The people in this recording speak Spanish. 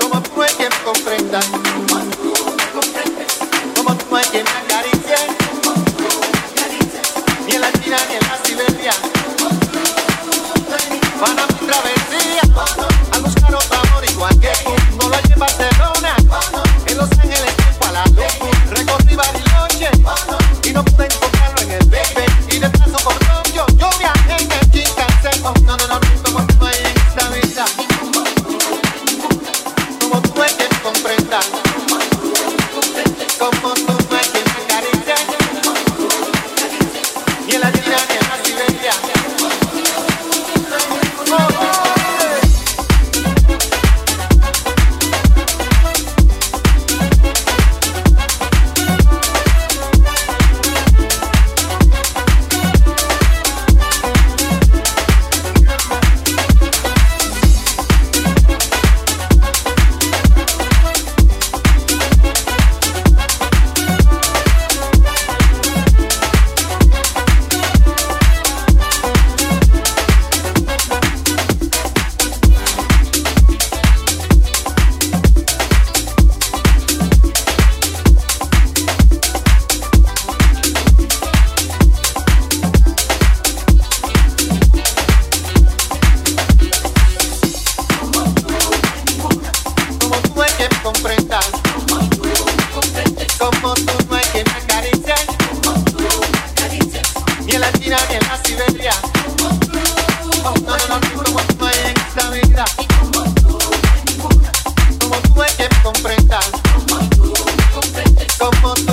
Como tú hay quien comprenda. Como tú hay quien me acaricie. Ni en la China ni en la Siberia. Van a mi través. up, up.